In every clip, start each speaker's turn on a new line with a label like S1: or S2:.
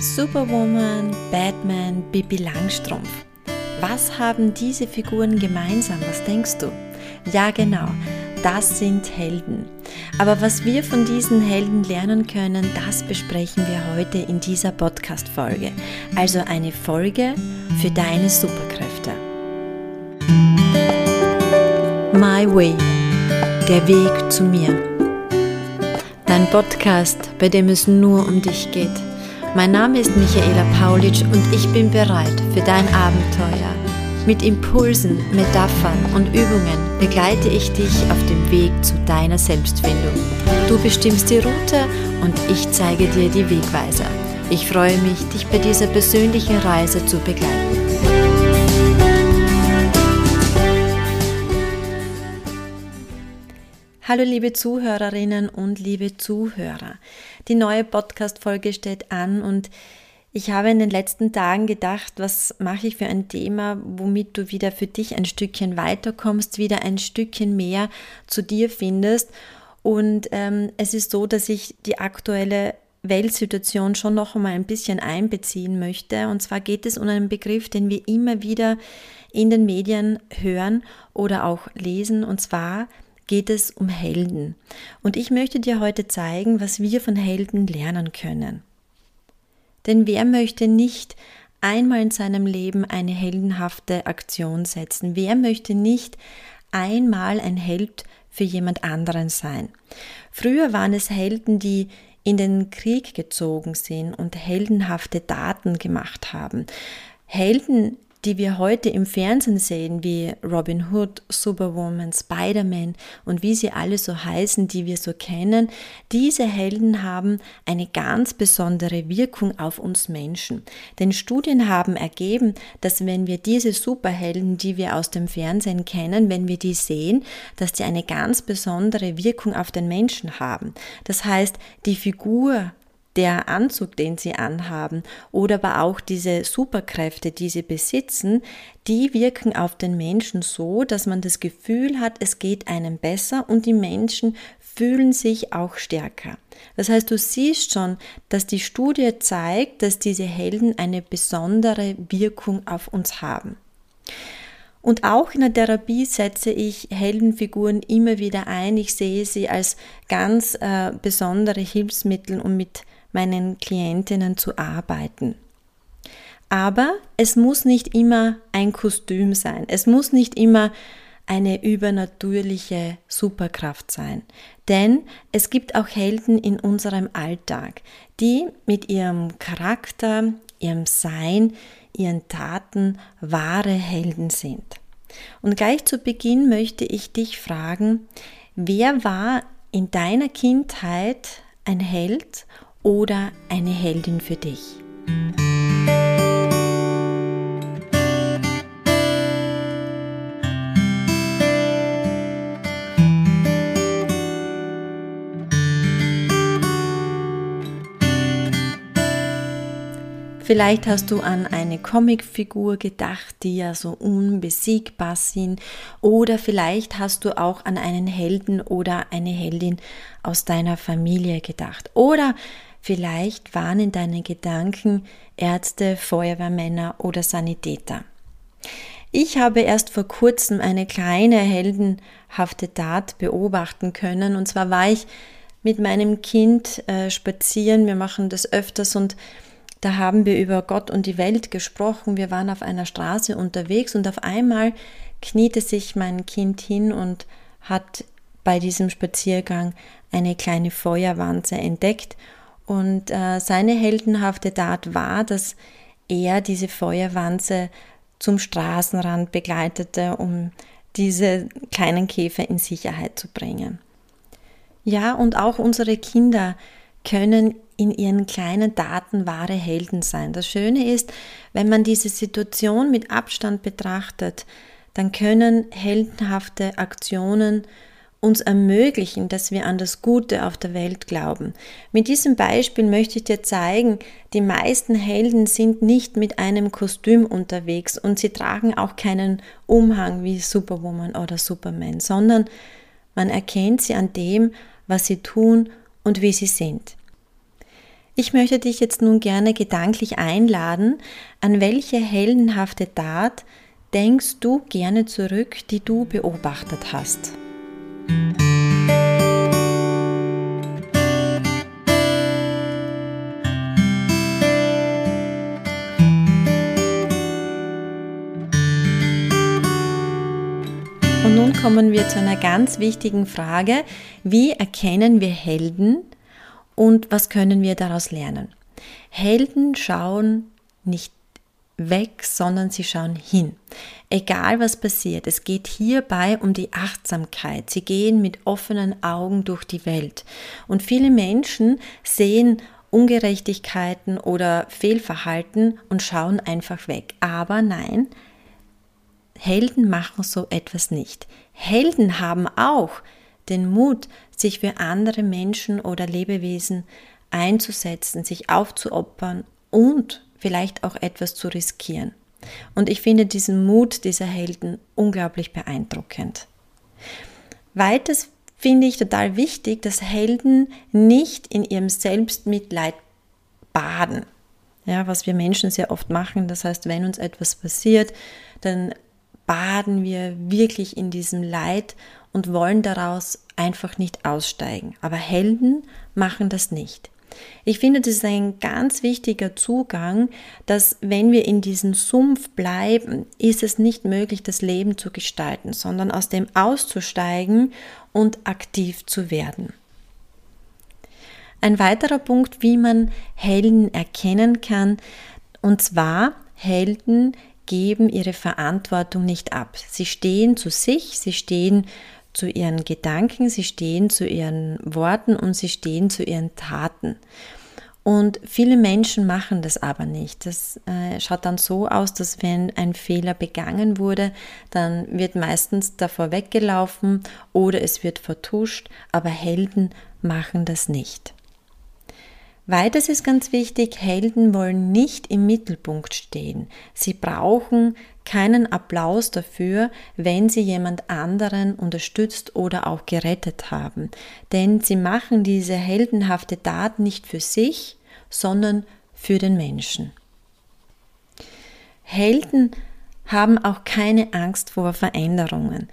S1: Superwoman, Batman, Bibi Langstrumpf. Was haben diese Figuren gemeinsam? Was denkst du? Ja, genau, das sind Helden. Aber was wir von diesen Helden lernen können, das besprechen wir heute in dieser Podcast-Folge. Also eine Folge für deine Superkräfte. My Way, der Weg zu mir. Dein Podcast, bei dem es nur um dich geht. Mein Name ist Michaela Paulitsch und ich bin bereit für dein Abenteuer. Mit Impulsen, Metaphern und Übungen begleite ich dich auf dem Weg zu deiner Selbstfindung. Du bestimmst die Route und ich zeige dir die Wegweiser. Ich freue mich, dich bei dieser persönlichen Reise zu begleiten. Hallo liebe Zuhörerinnen und liebe Zuhörer. Die neue Podcast-Folge steht an und ich habe in den letzten Tagen gedacht, was mache ich für ein Thema, womit du wieder für dich ein Stückchen weiterkommst, wieder ein Stückchen mehr zu dir findest. Und ähm, es ist so, dass ich die aktuelle Weltsituation schon noch einmal ein bisschen einbeziehen möchte. Und zwar geht es um einen Begriff, den wir immer wieder in den Medien hören oder auch lesen, und zwar geht es um Helden. Und ich möchte dir heute zeigen, was wir von Helden lernen können. Denn wer möchte nicht einmal in seinem Leben eine heldenhafte Aktion setzen? Wer möchte nicht einmal ein Held für jemand anderen sein? Früher waren es Helden, die in den Krieg gezogen sind und heldenhafte Taten gemacht haben. Helden, die wir heute im Fernsehen sehen, wie Robin Hood, Superwoman, Spider-Man und wie sie alle so heißen, die wir so kennen, diese Helden haben eine ganz besondere Wirkung auf uns Menschen. Denn Studien haben ergeben, dass wenn wir diese Superhelden, die wir aus dem Fernsehen kennen, wenn wir die sehen, dass die eine ganz besondere Wirkung auf den Menschen haben. Das heißt, die Figur der Anzug, den sie anhaben oder aber auch diese Superkräfte, die sie besitzen, die wirken auf den Menschen so, dass man das Gefühl hat, es geht einem besser und die Menschen fühlen sich auch stärker. Das heißt, du siehst schon, dass die Studie zeigt, dass diese Helden eine besondere Wirkung auf uns haben. Und auch in der Therapie setze ich Heldenfiguren immer wieder ein. Ich sehe sie als ganz äh, besondere Hilfsmittel, um mit meinen Klientinnen zu arbeiten. Aber es muss nicht immer ein Kostüm sein. Es muss nicht immer eine übernatürliche Superkraft sein. Denn es gibt auch Helden in unserem Alltag, die mit ihrem Charakter, ihrem Sein, ihren Taten wahre Helden sind. Und gleich zu Beginn möchte ich dich fragen, wer war in deiner Kindheit ein Held oder eine Heldin für dich? Vielleicht hast du an eine Comicfigur gedacht, die ja so unbesiegbar sind. Oder vielleicht hast du auch an einen Helden oder eine Heldin aus deiner Familie gedacht. Oder Vielleicht waren in deinen Gedanken Ärzte, Feuerwehrmänner oder Sanitäter. Ich habe erst vor kurzem eine kleine heldenhafte Tat beobachten können. Und zwar war ich mit meinem Kind äh, spazieren. Wir machen das öfters und da haben wir über Gott und die Welt gesprochen. Wir waren auf einer Straße unterwegs und auf einmal kniete sich mein Kind hin und hat bei diesem Spaziergang eine kleine Feuerwanze entdeckt und äh, seine heldenhafte Tat war, dass er diese Feuerwanze zum Straßenrand begleitete, um diese kleinen Käfer in Sicherheit zu bringen. Ja, und auch unsere Kinder können in ihren kleinen Taten wahre Helden sein. Das Schöne ist, wenn man diese Situation mit Abstand betrachtet, dann können heldenhafte Aktionen uns ermöglichen, dass wir an das Gute auf der Welt glauben. Mit diesem Beispiel möchte ich dir zeigen, die meisten Helden sind nicht mit einem Kostüm unterwegs und sie tragen auch keinen Umhang wie Superwoman oder Superman, sondern man erkennt sie an dem, was sie tun und wie sie sind. Ich möchte dich jetzt nun gerne gedanklich einladen, an welche heldenhafte Tat denkst du gerne zurück, die du beobachtet hast. Und nun kommen wir zu einer ganz wichtigen Frage. Wie erkennen wir Helden und was können wir daraus lernen? Helden schauen nicht weg, sondern sie schauen hin. Egal was passiert, es geht hierbei um die Achtsamkeit. Sie gehen mit offenen Augen durch die Welt. Und viele Menschen sehen Ungerechtigkeiten oder Fehlverhalten und schauen einfach weg. Aber nein, Helden machen so etwas nicht. Helden haben auch den Mut, sich für andere Menschen oder Lebewesen einzusetzen, sich aufzuopfern und vielleicht auch etwas zu riskieren. Und ich finde diesen Mut dieser Helden unglaublich beeindruckend. Weiters finde ich total wichtig, dass Helden nicht in ihrem Selbstmitleid baden. Ja, was wir Menschen sehr oft machen. Das heißt, wenn uns etwas passiert, dann baden wir wirklich in diesem Leid und wollen daraus einfach nicht aussteigen. Aber Helden machen das nicht. Ich finde, das ist ein ganz wichtiger Zugang, dass wenn wir in diesem Sumpf bleiben, ist es nicht möglich, das Leben zu gestalten, sondern aus dem auszusteigen und aktiv zu werden. Ein weiterer Punkt, wie man Helden erkennen kann, und zwar Helden, geben ihre Verantwortung nicht ab. Sie stehen zu sich, sie stehen zu ihren Gedanken, sie stehen zu ihren Worten und sie stehen zu ihren Taten. Und viele Menschen machen das aber nicht. Das äh, schaut dann so aus, dass wenn ein Fehler begangen wurde, dann wird meistens davor weggelaufen oder es wird vertuscht, aber Helden machen das nicht. Weiters ist ganz wichtig, Helden wollen nicht im Mittelpunkt stehen. Sie brauchen keinen Applaus dafür, wenn sie jemand anderen unterstützt oder auch gerettet haben. Denn sie machen diese heldenhafte Tat nicht für sich, sondern für den Menschen. Helden haben auch keine Angst vor Veränderungen.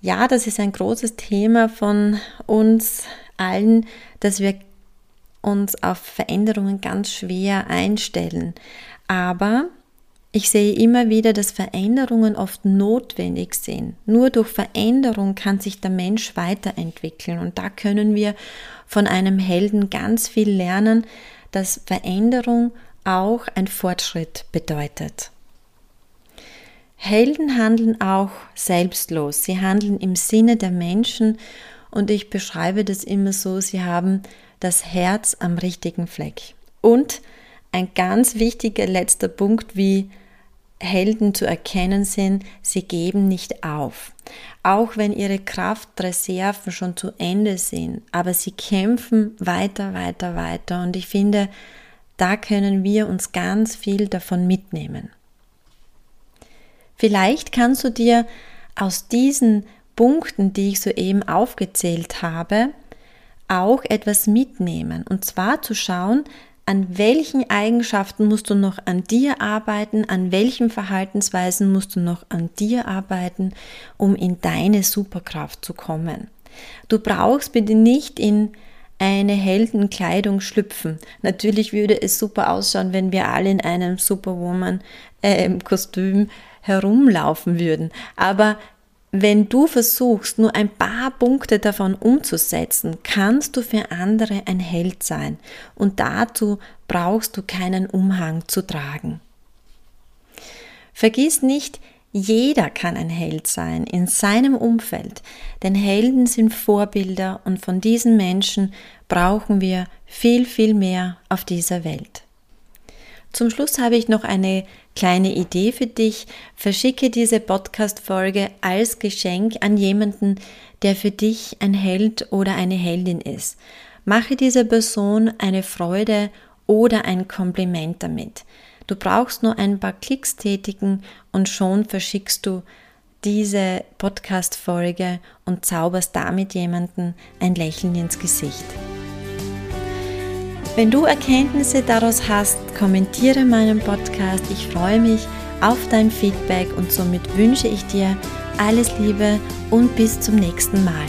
S1: Ja, das ist ein großes Thema von uns allen, dass wir uns auf Veränderungen ganz schwer einstellen. Aber ich sehe immer wieder, dass Veränderungen oft notwendig sind. Nur durch Veränderung kann sich der Mensch weiterentwickeln. Und da können wir von einem Helden ganz viel lernen, dass Veränderung auch ein Fortschritt bedeutet. Helden handeln auch selbstlos. Sie handeln im Sinne der Menschen und ich beschreibe das immer so, sie haben das Herz am richtigen Fleck. Und ein ganz wichtiger letzter Punkt, wie Helden zu erkennen sind, sie geben nicht auf. Auch wenn ihre Kraftreserven schon zu Ende sind, aber sie kämpfen weiter, weiter, weiter. Und ich finde, da können wir uns ganz viel davon mitnehmen. Vielleicht kannst du dir aus diesen Punkten, die ich soeben aufgezählt habe, auch etwas mitnehmen. Und zwar zu schauen, an welchen Eigenschaften musst du noch an dir arbeiten, an welchen Verhaltensweisen musst du noch an dir arbeiten, um in deine Superkraft zu kommen. Du brauchst bitte nicht in eine Heldenkleidung schlüpfen. Natürlich würde es super ausschauen, wenn wir alle in einem Superwoman-Kostüm äh, herumlaufen würden. Aber wenn du versuchst, nur ein paar Punkte davon umzusetzen, kannst du für andere ein Held sein und dazu brauchst du keinen Umhang zu tragen. Vergiss nicht, jeder kann ein Held sein in seinem Umfeld, denn Helden sind Vorbilder und von diesen Menschen brauchen wir viel, viel mehr auf dieser Welt. Zum Schluss habe ich noch eine kleine Idee für dich. Verschicke diese Podcast-Folge als Geschenk an jemanden, der für dich ein Held oder eine Heldin ist. Mache dieser Person eine Freude oder ein Kompliment damit. Du brauchst nur ein paar Klicks tätigen und schon verschickst du diese Podcast-Folge und zauberst damit jemanden ein Lächeln ins Gesicht. Wenn du Erkenntnisse daraus hast, kommentiere meinen Podcast. Ich freue mich auf dein Feedback und somit wünsche ich dir alles Liebe und bis zum nächsten Mal.